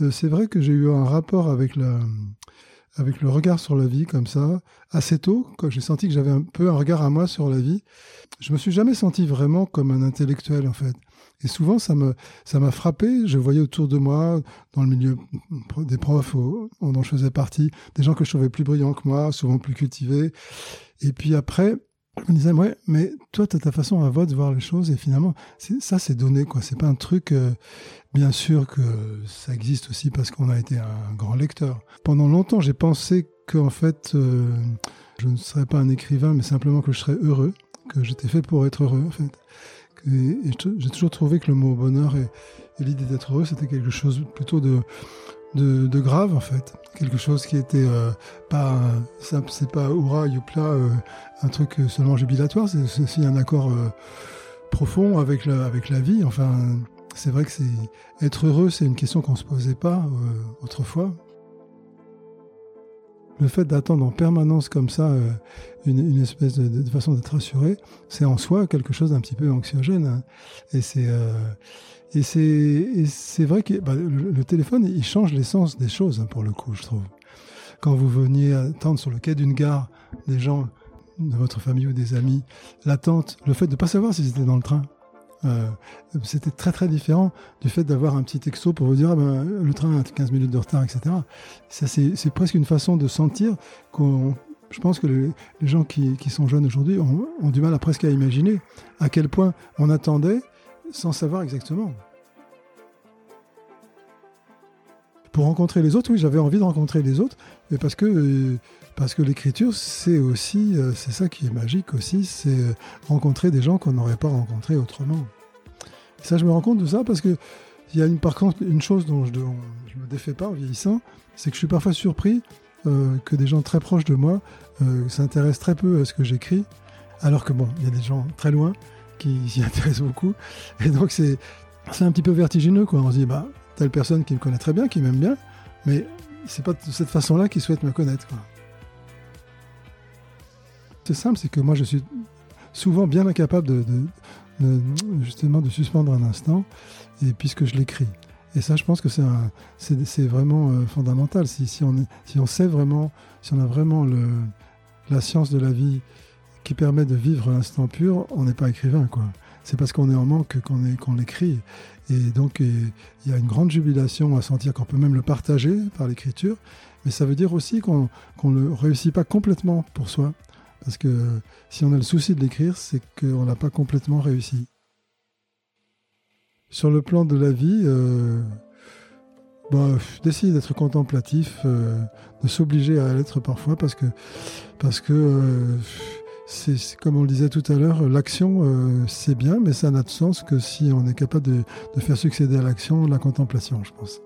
Euh, c'est vrai que j'ai eu un rapport avec, avec le regard sur la vie comme ça, assez tôt, quand j'ai senti que j'avais un peu un regard à moi sur la vie. Je me suis jamais senti vraiment comme un intellectuel en fait. Et souvent, ça me, ça m'a frappé. Je voyais autour de moi, dans le milieu des profs dont je faisais partie, des gens que je trouvais plus brillants que moi, souvent plus cultivés. Et puis après, me disais, ouais, mais toi, tu as ta façon à de voir les choses, et finalement, ça, c'est donné, quoi. C'est pas un truc, euh, bien sûr que ça existe aussi parce qu'on a été un grand lecteur. Pendant longtemps, j'ai pensé qu'en fait, euh, je ne serais pas un écrivain, mais simplement que je serais heureux, que j'étais fait pour être heureux, en fait. Et, j'ai toujours trouvé que le mot bonheur et, l'idée d'être heureux, c'était quelque chose plutôt de, de, grave en fait. Quelque chose qui était euh, pas simple, c'est pas hurrah, youpla, euh, un truc seulement jubilatoire, c'est aussi un accord euh, profond avec la, avec la vie. Enfin, c'est vrai que c'est être heureux, c'est une question qu'on se posait pas autrefois le fait d'attendre en permanence comme ça euh, une, espèce de, façon d'être rassuré, c'est en soi quelque chose d'un petit peu anxiogène. Hein. Et c'est euh, et c'est vrai que bah, le, téléphone, il change l'essence des choses hein, pour le coup, je trouve. Quand vous veniez attendre sur le quai d'une gare des gens de votre famille ou des amis, l'attente, le fait de ne pas savoir si c'était dans le train, euh, c'était très très différent du fait d'avoir un petit texto pour vous dire ah ben, le train a 15 minutes de retard, etc. Ça, c'est presque une façon de sentir qu'on. Je pense que les, gens qui, sont jeunes aujourd'hui ont, ont, du mal à presque à imaginer à quel point on attendait sans savoir exactement. Pour rencontrer les autres, oui, j'avais envie de rencontrer les autres, mais parce que euh, parce que l'écriture, c'est aussi, euh, c'est ça qui est magique aussi, c'est euh, rencontrer des gens qu'on n'aurait pas rencontrés autrement. ça, je me rends compte de ça parce que il y a une, par contre une chose dont je ne me défais pas en vieillissant, c'est que je suis parfois surpris que des gens très proches de moi s'intéressent très peu à ce que j'écris, alors que bon, il y a des gens très loin qui s'y intéressent beaucoup. Et donc c'est un petit peu vertigineux, quoi. On se dit, bah, telle personne qui me connaît très bien, qui m'aime bien, mais c'est pas de cette façon-là qu'il souhaite me connaître. C'est simple, c'est que moi je suis souvent bien incapable de, justement de suspendre un instant, et puisque je l'écris. Et ça, je pense que c'est vraiment euh, fondamental. Si, on, sait vraiment, si on a vraiment la science de la vie qui permet de vivre l'instant pur, on n'est pas écrivain, quoi. C'est parce qu'on est en manque qu'on qu'on l'écrit. Et donc, il y a une grande jubilation à sentir qu'on peut même le partager par l'écriture. Mais ça veut dire aussi qu'on ne le réussit pas complètement pour soi. Parce que si on a le souci de l'écrire, c'est qu'on n'a pas complètement réussi. Sur le plan de la vie, euh, bah, d'essayer d'être contemplatif, euh, de s'obliger à l'être parfois, parce que, parce que euh, c'est comme on le disait tout à l'heure, l'action euh, c'est bien, mais ça n'a de sens que si on est capable de, de faire succéder à l'action la contemplation, je pense.